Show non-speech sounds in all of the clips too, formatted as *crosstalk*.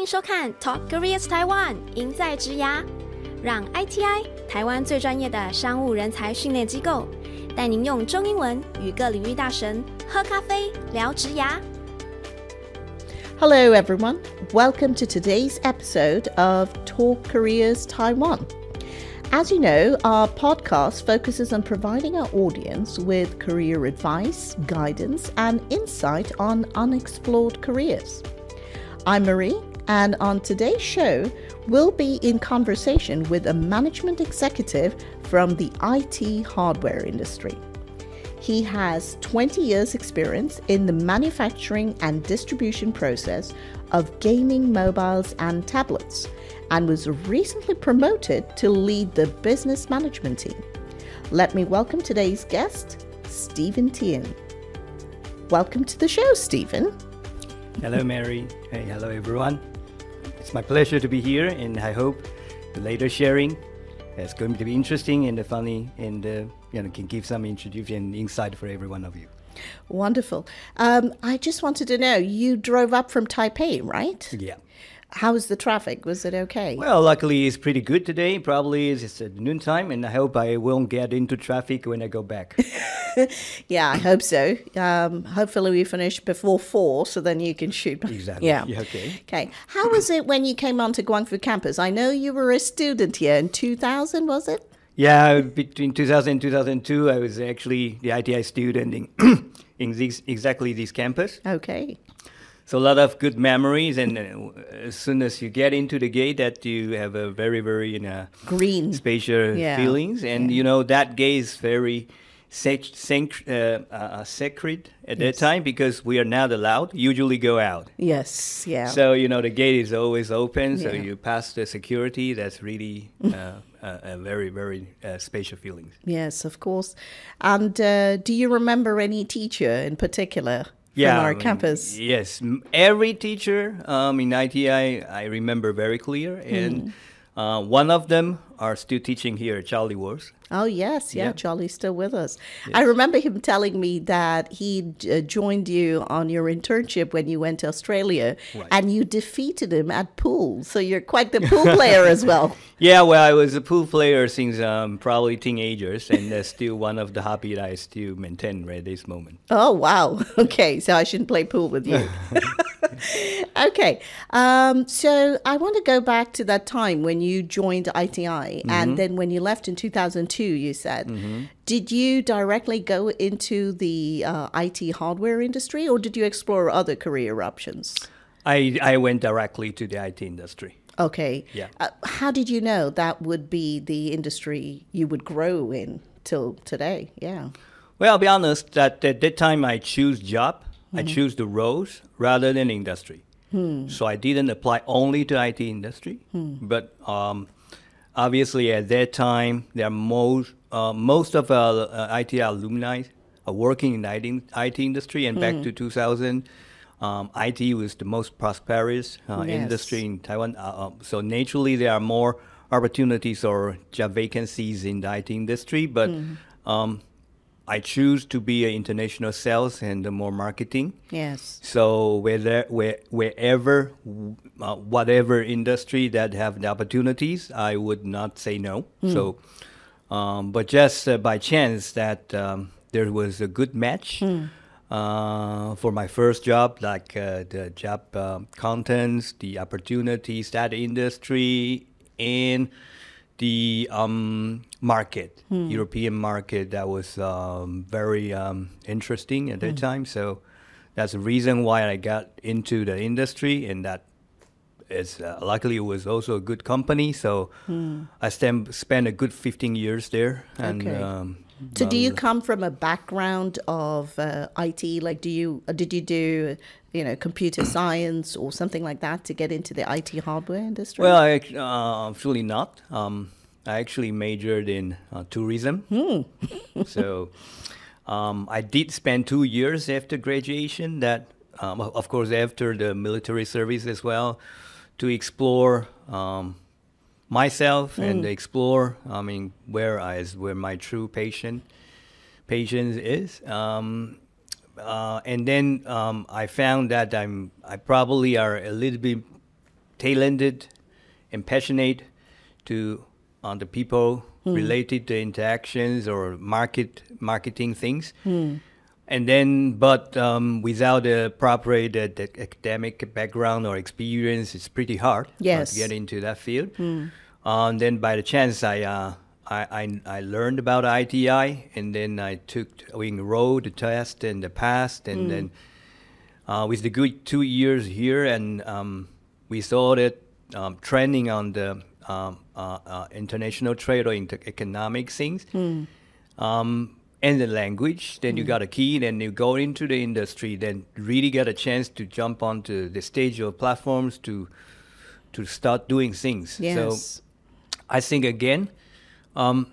迎收看 Talk Careers Taiwan，赢在职涯，让 ITI 台湾最专业的商务人才训练机构，带您用中英文与各领域大神喝咖啡聊职涯。Hello everyone, welcome to today's episode of Talk Careers Taiwan. As you know, our podcast focuses on providing our audience with career advice, guidance, and insight on unexplored careers. I'm Marie, and on today's show, we'll be in conversation with a management executive from the IT hardware industry. He has 20 years' experience in the manufacturing and distribution process of gaming mobiles and tablets and was recently promoted to lead the business management team. Let me welcome today's guest, Steven Tien. Welcome to the show, Steven. Hello, Marie. Hey, hello, everyone. It's my pleasure to be here, and I hope the later sharing is going to be interesting and funny, and uh, you know can give some introduction and insight for every one of you. Wonderful. Um, I just wanted to know you drove up from Taipei, right? Yeah. How was the traffic? Was it okay? Well, luckily it's pretty good today. Probably it's at noontime, and I hope I won't get into traffic when I go back. *laughs* yeah, I hope so. Um, hopefully, we finish before four, so then you can shoot. Exactly. Yeah. Yeah, okay. Okay. How was it when you came onto Guangfu campus? I know you were a student here in 2000, was it? yeah, between 2000 and 2002, I was actually the ITI student in, *clears throat* in this, exactly this campus. Okay. So a lot of good memories, and uh, as soon as you get into the gate, that you have a very, very you know, Green. spatial Yeah. feelings, and you know that gate is very sac- sanct- uh, uh, sacred at that time because we are not allowed usually go out. Yes. Yeah. So you know the gate is always open, so Yeah. you pass the security. That's really uh, a, a very, very uh, spatial feelings. yes, of course. And uh, do you remember any teacher in particular yeah, our I mean, campus? Yes, every teacher um, in ITI I remember very clear, and uh, one of them are still teaching here at Charlie Wars. Oh yes, yeah, Yeah. Charlie's still with us. I remember him telling me that he uh, joined you on your internship when you went to Australia, Right. and you defeated him at pool. So you're quite the pool player as well. *laughs* Yeah, well, I was a pool player since um, probably teenagers, and that's still one of the hobby that I still maintain right this moment. Oh wow. *laughs* Okay, so I shouldn't play pool with you. *laughs* okay, um, so I want to go back to that time when you joined ITI, and then when you left in 2002, you said. Did you directly go into the uh, IT hardware industry, or did you explore other career options? I, I went directly to the IT industry. Okay. Yeah. Uh, how did you know that would be the industry you would grow in till today? Yeah. Well, I'll be honest that at that time I choose job, I choose the roles rather than industry. So I didn't apply only to IT industry, but um, obviously at that time there are most uh, most of our uh, IT alumni are working in the IT, IT industry, and back to 2000. Um, IT was the most prosperous uh, Yes. industry in Taiwan. Uh, uh, so naturally, there are more opportunities or job vacancies in the IT industry. But um, I choose to be an international sales and uh, more marketing. Yes. So whether where, wherever, uh, whatever industry that have the opportunities, I would not say no. So, um, but just uh, by chance that um, there was a good match uh, for my first job, like uh, the job um contents, the opportunities, that industry, and the um, market, European market, that was um, very um, interesting at that time. So that's the reason why I got into the industry, and that is uh, luckily it was also a good company. So I stem, spent a good 15 years there, and Okay. um, So, do you come from a background of uh, IT? Like, do you uh, did you do you know computer science or something like that to get into the IT hardware industry? Well, I, uh, actually not. Um, I actually majored in uh, tourism. *laughs* so um, I did spend two years after graduation. That, um, of course, after the military service as well, to explore um, myself and explore. I mean, where I is where my true patient patience is. Um, uh, and then um, I found that I'm I probably are a little bit talented and passionate to on the people related to interactions or market marketing things. And then, but um, without a proper the, the academic background or experience, it's pretty hard uh, Yes. to get into that field. Um, then, by the chance, I, uh, I, I I learned about ITI, and then I took we enrolled the test and the passed, and then uh, with the good two years here, and um, we started um, training on the um, uh, uh, international trade or inter- economic things, um, and the language. Then you got a key, then you go into the industry, then really get a chance to jump onto the stage of platforms to to start doing things. Yes. So I think again, um,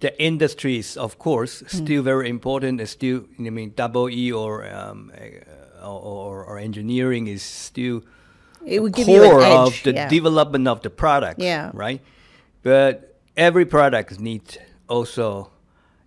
the industry is of course still very important. It's still, I mean, double E or um, or, or engineering is still It would give you an core edge. of the yeah. development of the product. Yeah. Right. But every product needs also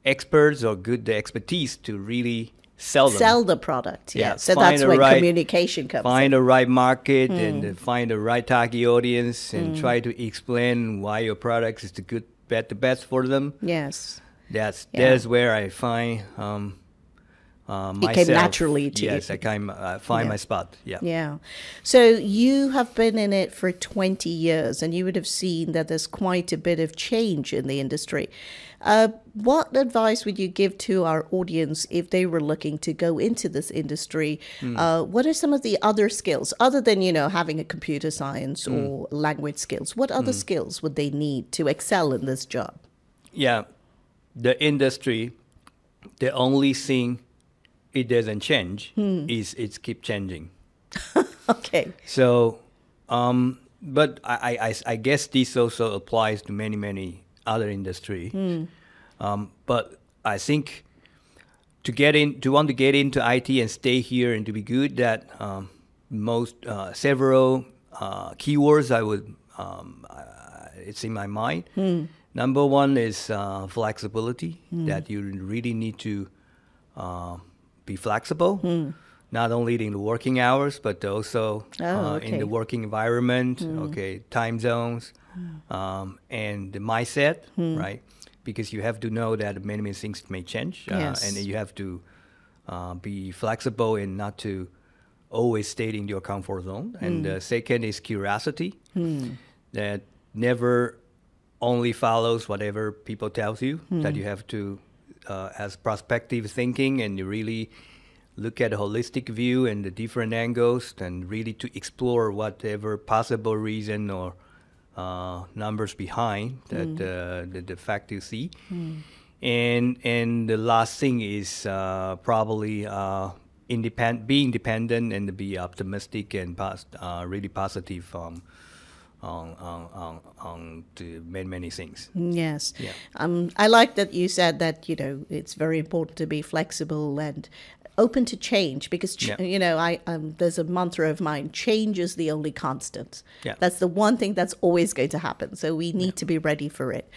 experts or good expertise to really sell them. Sell the product. Yeah. Yeah, So find that's where right- communication comes find in. the right market and uh, find the right target audience and try to explain why your product is the good bet the best for them Yes. that's Yeah. that's where i find um uh, It myself. came naturally to you. yes i kind uh, find Yeah. my spot yeah Yeah. So you have been in it for 20 years and you would have seen that there's quite a bit of change in the industry. Uh, what advice would you give to our audience if they were looking to go into this industry? Hmm. Uh, what are some of the other skills, other than, you know, having a computer science Hmm. or language skills? What other skills would they need to excel in this job? yeah the industry the only thing it doesn't change Hmm. is it's keep changing *laughs* Okay. So, um, but I, I- I, guess this also applies to many, many other industry. Um, but I think to get in, to want to get into IT and stay here and to be good, that um, most uh, several uh, keywords I would, um, uh, it's in my mind. Number one is uh, flexibility. That you really need to uh, be flexible, not only in the working hours, but also Oh, uh, in the working environment, okay, time zones, um, and the mindset, right? Because you have to know that many, many things may change, uh, Yes. and you have to uh, be flexible and not to always stay in your comfort zone. And the second is curiosity, that never only follows whatever people tells you. That you have to, uh, as prospective thinking, and you really look at a holistic view and the different angles, and really to explore whatever possible reason or uh, numbers behind that uh, the, the fact you see. And and the last thing is uh, probably uh, independ- be independent and be optimistic and pos- uh, really positive um, on, on, on, on to many, many things. Yes. Yeah. Um, I like that you said that, you know, it's very important to be flexible and open to change because, ch- Yeah. you know, I um, there's a mantra of mine change is the only constant. Yeah. That's the one thing that's always going to happen. So we need to be ready for it.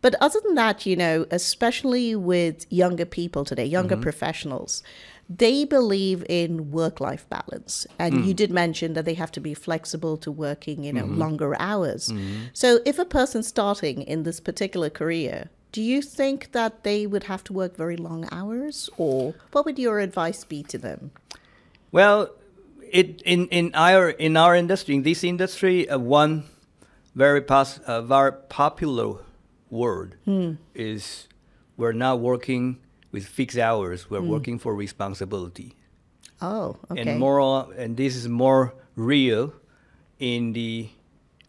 But other than that, you know, especially with younger people today, younger professionals, they believe in work life balance. And you did mention that they have to be flexible to working, you know, longer hours. So if a person starting in this particular career, do you think that they would have to work very long hours or what would your advice be to them? Well, it in, in our in our industry, in this industry, uh, one very pos- uh, very popular word is we're not working with fixed hours. We're hmm. working for responsibility. Oh, okay. and more and this is more real in the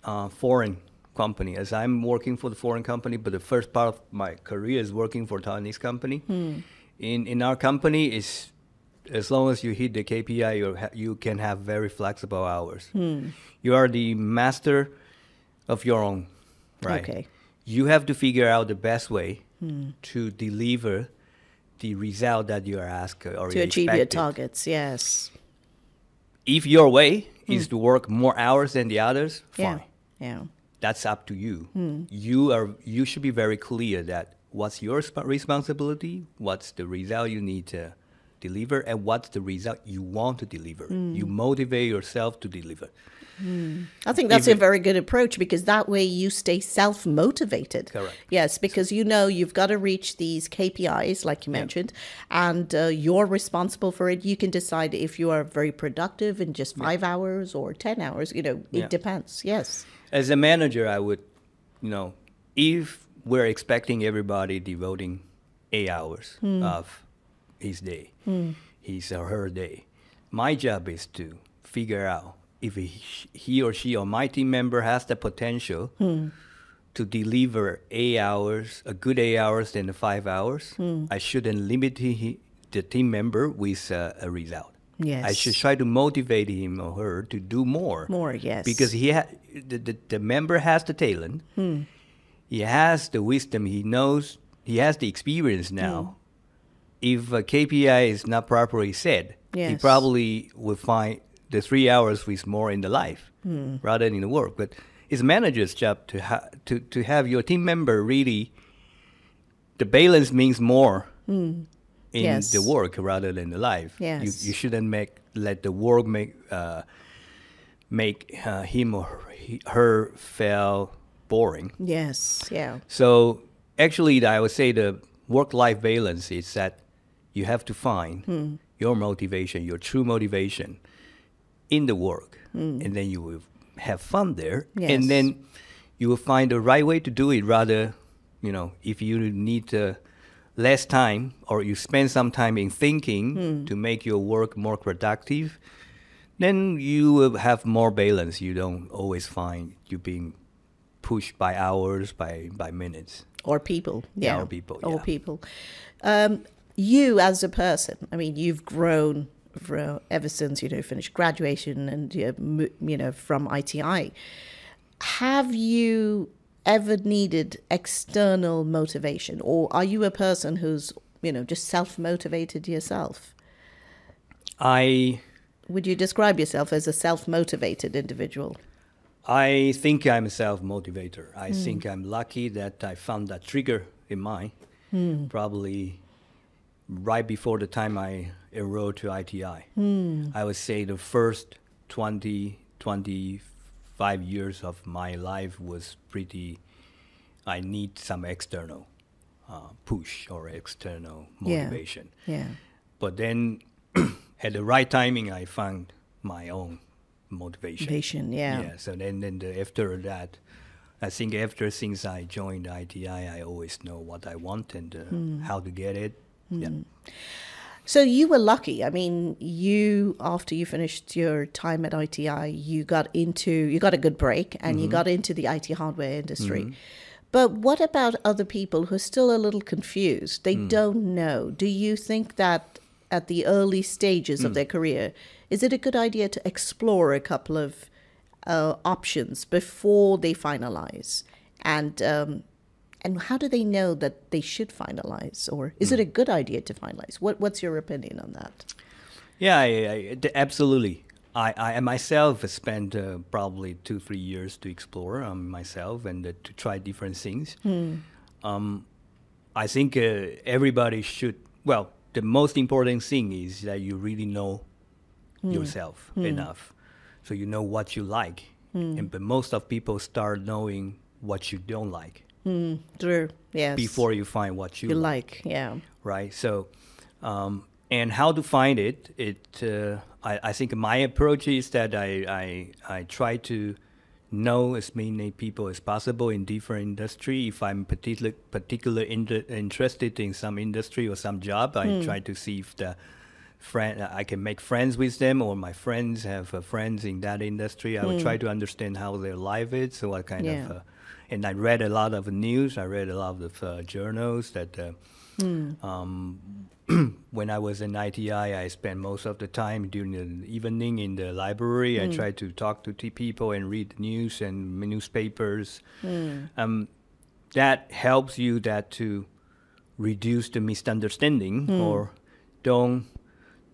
uh, foreign company as i'm working for the foreign company but the first part of my career is working for taiwanese company hmm. in in our company is as long as you hit the kpi you ha- you can have very flexible hours hmm. you are the master of your own right Okay. you have to figure out the best way to deliver the result that you are asked or to achieve your targets, yes. if your way is to work more hours than the others, Hmm. Yeah. fine. Yeah. That's up to you. You are you should be very clear that what's your sp- responsibility, what's the result you need to deliver and what's the result you want to deliver. Hmm. You motivate yourself to deliver. Hmm. I think that's If a very good approach because that way you stay self motivated. Correct. Yes, because you know you've got to reach these KPIs, like you mentioned, and uh, you're responsible for it. You can decide if you are very productive in just five hours or 10 hours. You know, it Yeah. depends. Yes. As a manager, I would, you know, if we're expecting everybody devoting eight hours hmm. of his day, hmm. his or her day, my job is to figure out if he, or she or my team member has the potential to deliver eight hours, a good eight hours than the five hours. I shouldn't limit he, the team member with uh, a result. Yes. I should try to motivate him or her to do more. More, yes. Because he ha- the, the, the member has the talent. Hmm. He has the wisdom. He knows. He has the experience Hmm. now. If a KPI is not properly set, he probably will find the three hours with more in the life Hmm. rather than in the work. But it's manager's job to ha- to to have your team member really. The balance means more in Hmm. Yes. the work rather than the life. Yes. You, you shouldn't make let the work make uh, make uh, him or he, her feel boring. Yes. Yeah. So actually, I would say the work-life balance is that you have to find Hmm. your motivation, your true motivation, in the work, Hmm. and then you will have fun there, Yes. and then you will find the right way to do it. Rather, you know, if you need uh, less time or you spend some time in thinking Hmm. to make your work more productive, then you will have more balance. You don't always find you being pushed by hours, by by minutes. Or people. Yeah, Yeah. or people, Or yeah. people. Um, you as a person, I mean, you've grown for, uh, ever since, you know, finished graduation and, you know, from ITI. Have you ever needed external motivation or are you a person who's, you know, just self-motivated yourself? I Would you describe yourself as a self-motivated individual? I think I'm a self motivator. I hmm. think I'm lucky that I found that trigger in mine, hmm. probably right before the time I enrolled to ITI. I would say the first 20, 25 years of my life was pretty, I need some external uh, push or external motivation. Yeah. yeah. But then *clears throat* at the right timing, I found my own motivation. Motivation, yeah. Yeah. So then, then the, after that, I think after since I joined ITI, I always know what I want and uh, Hmm. how to get it. Yeah. Hmm. So you were lucky. I mean, you after you finished your time at ITI, you got into you got a good break and you mm-hmm. got into the IT hardware industry. Mm-hmm. But what about other people who are still a little confused? They mm. don't know. Do you think that at the early stages of mm. their career, is it a good idea to explore a couple of uh, options before they finalize? And um, and how do they know that they should finalize, or is it a good idea to finalize? What What's your opinion on that? Yeah, I, I, absolutely. I, I myself spent uh, probably two, three years to explore um, myself and uh, to try different things. Um, I think uh, everybody should, well, the most important thing is that you really know yourself enough. So you know what you like. And, but most of people start knowing what you don't like True. Yes. before you find what you, you like like, yeah. right? So, um, and how to find it? It uh, I, I think my approach is that I, I I try to know as many people as possible in different industry. If I'm particular particular inter- interested in some industry or some job, I try to see if the friend I can make friends with them or my friends have uh, friends in that industry. I would try to understand how their life is, so what kind Yeah. of uh, and I read a lot of news. I read a lot of uh, journals that. Uh, um, *clears throat* when I was in ITI, I spent most of the time during the evening in the library. I tried to talk to t- people and read the news and newspapers. Um, that helps you that to reduce the misunderstanding or don't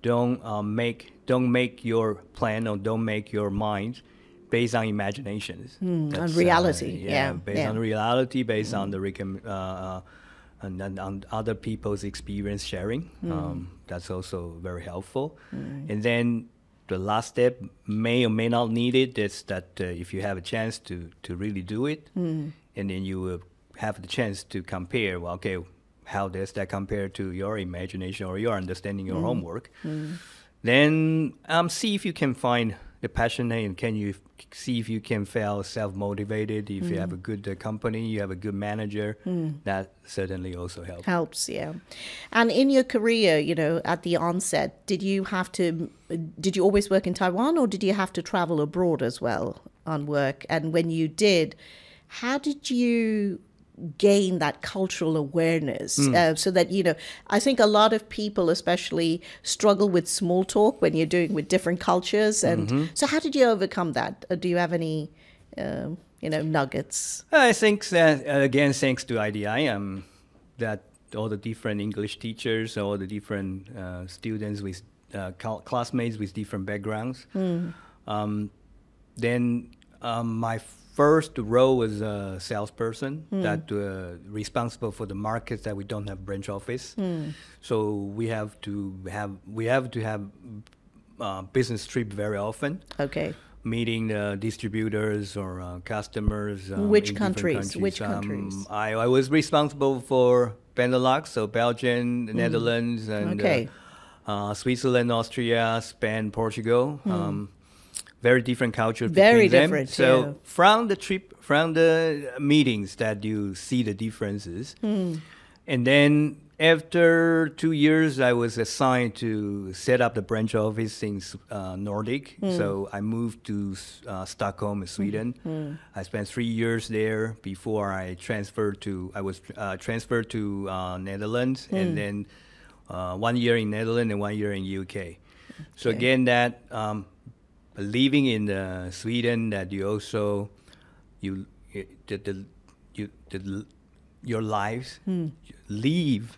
don't um, make don't make your plan or don't make your mind based on imaginations. on That's, reality, yeah, based yeah. on reality, based on the recom- uh, uh, and then on other people's experience sharing. Um, that's also very helpful. And then the last step may or may not need it. Is that uh, if you have a chance to to really do it, and then you will have the chance to compare. Well, okay, how does that compare to your imagination or your understanding your homework? Then um, see if you can find the passion and can you f- see if you can feel self-motivated if you have a good uh, company you have a good manager that certainly also helps Helps, yeah. And in your career, you know, at the onset, did you have to, did you always work in Taiwan or did you have to travel abroad as well on work? And when you did, how did you gain that cultural awareness uh, so that, you know, I think a lot of people, especially, struggle with small talk when you're doing with different cultures. And so, how did you overcome that? Uh, do you have any, um, you know, nuggets? I think that uh, again, thanks to ITI, um, that all the different English teachers, all the different uh, students with uh, cl- classmates with different backgrounds. Um, then um, my first role was a salesperson that uh, responsible for the markets that we don't have branch office. So we have to have we have to have uh, business trip very often Okay. meeting uh, distributors or uh, customers. um, Which different countries? Which Um, countries? I, I was responsible for Benelux, so Belgium, the Netherlands, and Mm. Okay. uh, uh, Switzerland, Austria, Spain, Portugal. Um, very different cultures. Hmm. Very between them. different, So yeah. from the trip, from the meetings, that you see the differences, Hmm. and then after two years, I was assigned to set up the branch office in uh, Nordic. So I moved to uh, Stockholm, Sweden. I spent three years there before I transferred to. I was uh, transferred to uh, Netherlands, and then uh, one year in Netherlands and one year in UK. So again, that um, living in uh, Sweden, that you also you the, the you the, your lives live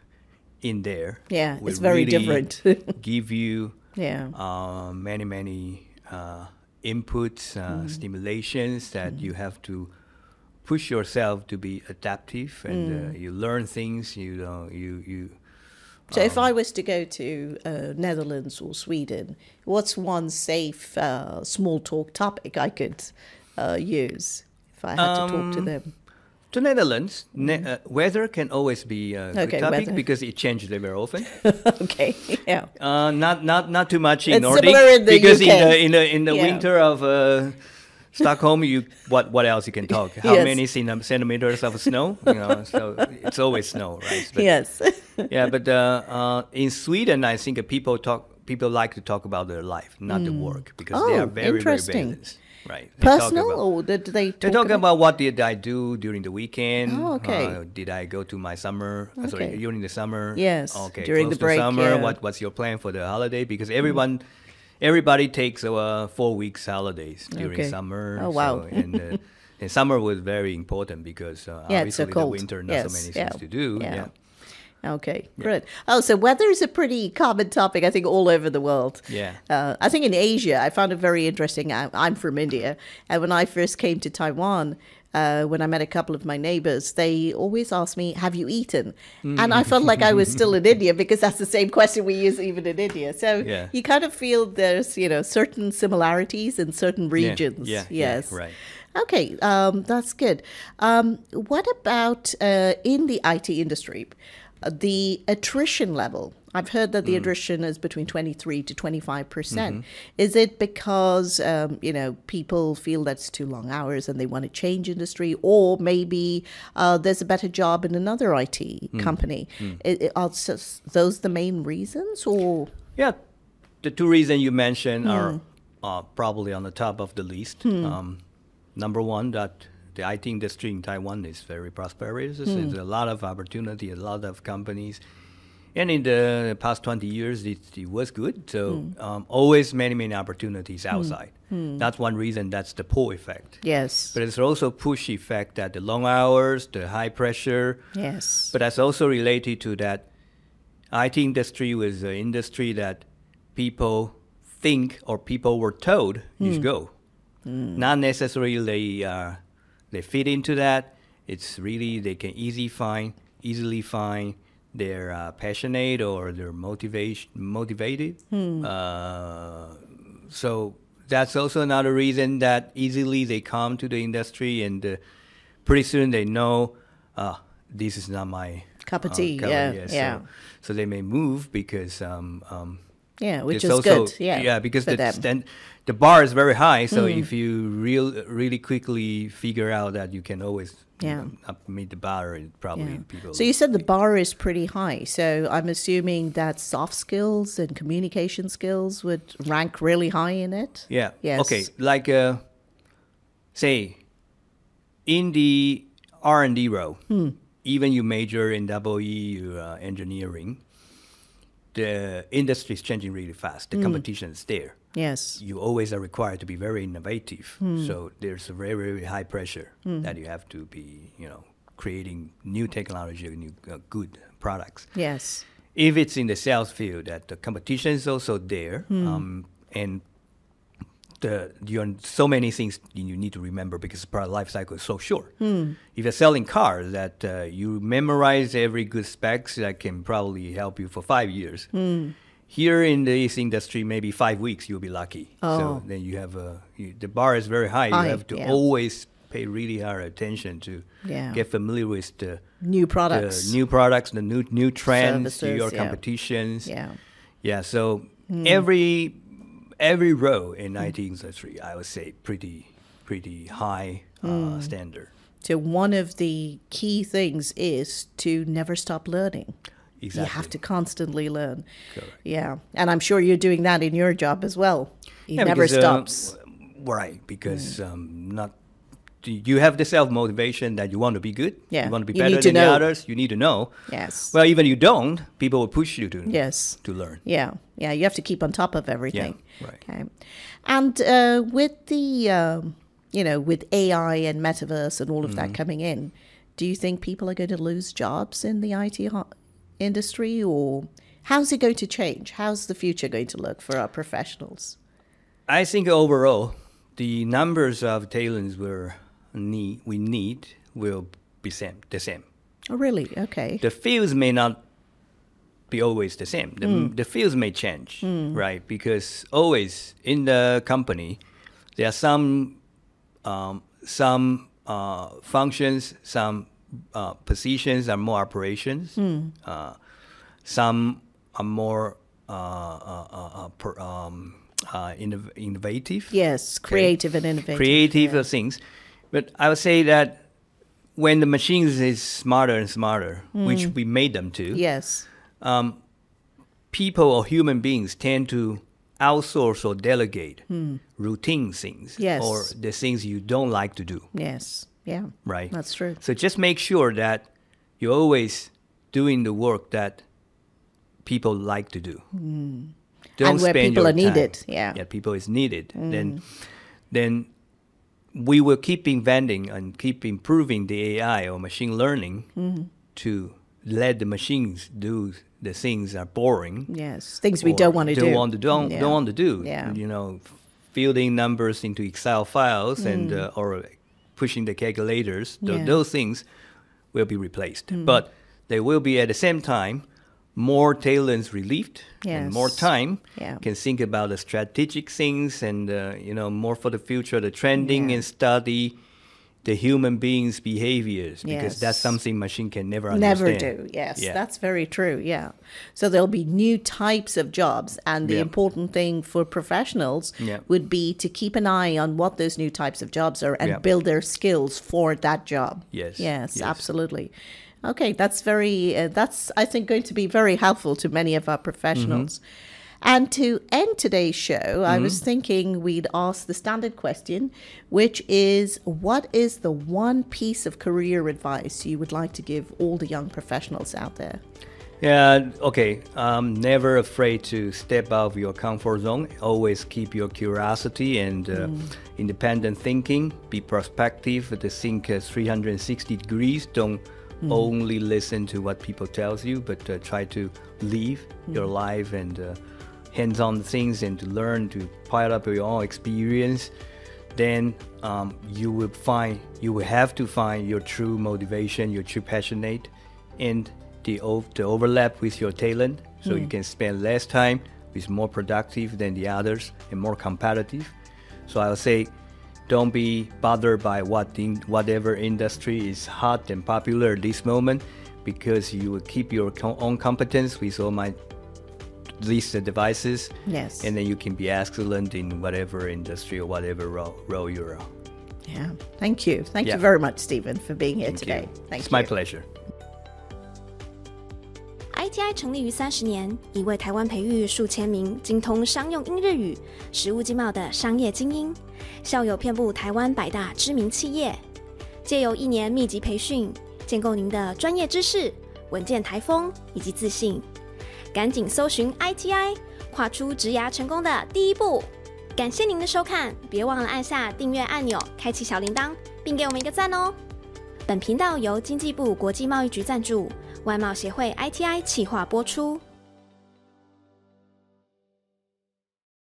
in there. Yeah, it's very really different. *laughs* give you *laughs* Yeah. uh, many many uh, inputs, uh, Mm-hmm. stimulations that you have to push yourself to be adaptive, and Mm. uh, you learn things. You know, you you. So if um, I was to go to uh, Netherlands or Sweden, what's one safe uh, small talk topic I could uh, use if I had to talk to Um, them? To Netherlands, ne- uh, weather can always be a good Mm. Okay, topic weather. because it changes very often. *laughs* okay, yeah. Uh, not not not too much in It's Nordic in the because in the in the in the Yeah. winter of uh, Stockholm, you what what else you can talk? How Yes. many centimeters of snow? You know, so it's always snow, right? But, yes. *laughs* Yeah, but uh, uh, in Sweden, I think people talk people like to talk about their life, not the work, because they Oh, are very very interesting. balanced, right? They Personal about- or did they talk they talk about what did I do during the weekend? Oh, okay. Uh, did I go to my summer? uh, sorry, Okay. during the summer. Yes, Okay. during close the break, summer. yeah. Mm. What What's your plan for the holiday? Because everyone, everybody takes uh, four weeks holidays during Okay. summer. Oh, wow. So, and, uh, *laughs* and summer was very important because uh, Yeah, so obviously cold. the winter not Yes, so many yeah, things to do. yeah. Yeah. Okay, good. Oh, so weather is a pretty common topic, I think, all over the world. Yeah. Uh, I think in Asia, I found it very interesting. I, I'm from India, and when I first came to Taiwan, uh, when I met a couple of my neighbors, they always asked me, "Have you eaten?" And I felt like I was still in *laughs* India because that's the same question we use even in India. So Yeah. you kind of feel there's you know certain similarities in certain regions. yeah, yeah, yes. right. Okay, um, that's good. Um, what about uh, in the IT industry, the attrition level? I've heard that the attrition is between 23 to 25 percent. Is it because um, you know people feel that's too long hours and they want to change industry, or maybe uh, there's a better job in another IT company? I- I- are those the main reasons, or Yeah, the two reasons you mentioned Hmm. are uh, probably on the top of the list. Um, number one, that the IT industry in Taiwan is very prosperous. Hmm. There's a lot of opportunity, a lot of companies. And in the past 20 years, it, it was good. So Hmm. um, always many, many opportunities outside. That's one reason. That's the pull effect. yes, But it's also push effect that the long hours, the high pressure, yes, but that's also related to that IT industry was an industry that people think or people were told you should go. Not necessarily they, uh, they fit into that. It's really they can easy find, easily find they're uh, passionate or they're motivation motivated. Uh, so that's also another reason that easily they come to the industry and uh, pretty soon they know uh, this is not my Cup of uh, tea, cup yeah, So, yeah. so they may move because um, um, Yeah, which it's is also, good. Yeah, yeah, because the stand, the bar is very high. So Mm. if you real really quickly figure out that you can always you Yeah. know, meet the bar, it probably Yeah. people. So you said the bar is pretty high. So I'm assuming that soft skills and communication skills would rank really high in it. Yeah. Yes. Okay. Like, uh, say, in the R and D row, Hmm. even you major in double E uh, engineering, the industry is changing really fast. The Hmm. competition is there. Yes. You always are required to be very innovative. Hmm. So there's a very very high pressure that you have to be, you know, creating new technology, new uh, good products Yes. if it's in the sales field, that the competition is also there, um, and the you so many things you need to remember because the product life cycle is so short. Hmm. If you're selling cars, that uh, you memorize every good specs that can probably help you for five years. Hmm. Here in this industry, maybe five weeks you'll be lucky. Oh. So then you have a you, the bar is very high. High, you have to yeah. always pay really hard attention to Yeah. get familiar with the New products. the new products, the new new trends, Services, your yeah. competitions. Yeah. Yeah. So hmm. every every row in IT industry, I would say pretty pretty high uh, standard. So one of the key things is to never stop learning. You have to constantly learn. Correct. Yeah. And I'm sure you're doing that in your job as well. It Yeah, never because, uh, stops. right, because um, not you have the self motivation that you want to be good. Yeah, You want to be better than the others. You need to know. yes. Well, even you don't, people will push you to yes. to learn. Yeah, yeah, you have to keep on top of everything. right. Okay, and uh, with the um, you know with AI and metaverse and all of Mm-hmm. that coming in, do you think people are going to lose jobs in the IT ho- industry, or how's it going to change? How's the future going to look for our professionals? I think overall, the numbers of talents we're need we need will be same the same. Oh, really? Okay. the fields may not be always the same. The, Hmm. the fields may change, right? Because always in the company, there are some um, some uh, functions, some uh, positions are more operations. Hmm. Uh, some are more uh, uh, uh, per, um, uh, innov- innovative yes, creative and innovative. creative yeah. things. But I would say that when the machines is smarter and smarter, which Hmm. we made them to, Yes. um, people or human beings tend to outsource or delegate routine things Hmm. Yes. or the things you don't like to do, Yes. Yeah. right? That's true. So just make sure that you're always doing the work that people like to do. Don't Hmm. And where spend people are needed, time- yeah. Yeah, people is needed. Then, then we will keep inventing and keep improving the AI or machine learning Mm-hmm. to let the machines do the things that are boring. Yes. Things we don't want to don't do. Want to, don't, Yeah. don't want to do. Yeah. You know, fielding numbers into Excel files and uh, or pushing the calculators. Th- Mm. Yeah. Mm. Those things will be replaced. But they will be at the same time more talents relieved and more time Yeah. can think about the strategic things and uh, you know more for the future the trending Yeah. and study the human beings behaviors because that's something machine can never understand. Never do. Yes, Yeah. that's very true. Yeah. So there'll be new types of jobs, and the important thing for professionals would be to keep an eye on what those new types of jobs are and build their skills for that job. Yes, Yes, yes. absolutely. Okay, that's very. Uh, that's I think going to be very helpful to many of our professionals. And to end today's show, I was thinking we'd ask the standard question, which is what is the one piece of career advice you would like to give all the young professionals out there? Yeah, okay. Um, never afraid to step out of your comfort zone. Always keep your curiosity and uh, independent thinking. Be prospective. To think uh, 360 degrees. Don't only listen to what people tells you, but uh, try to live your life and uh, hands-on things and to learn to pile up your own experience. Then um, you will find you will have to find your true motivation, your true passionate, and the, o- the overlap with your talent, so Hmm. you can spend less time with more productive than the others and more competitive. So I'll say, don't be bothered by what in, whatever industry is hot and popular at this moment, because you will keep your co- own competence with all my uh, devices. Yes. And then you can be excellent in whatever industry or whatever role, role you're on. Yeah. Thank you. Thank Yeah. you very much, Steven, for being here Thank today. you. Thank it's you. my pleasure. ITI 成立于三十年，已为台湾培育数千名精通商用英日语、实务经贸的商业精英，校友遍布台湾百大知名企业。借由一年密集培训，建构您的专业知识、稳健台风以及自信。赶紧搜寻 ITI，跨出职涯成功的第一步。感谢您的收看，别忘了按下订阅按钮，开启小铃铛，并给我们一个赞哦。本频道由经济部国际贸易局赞助，外贸协会 ITI 企划播出。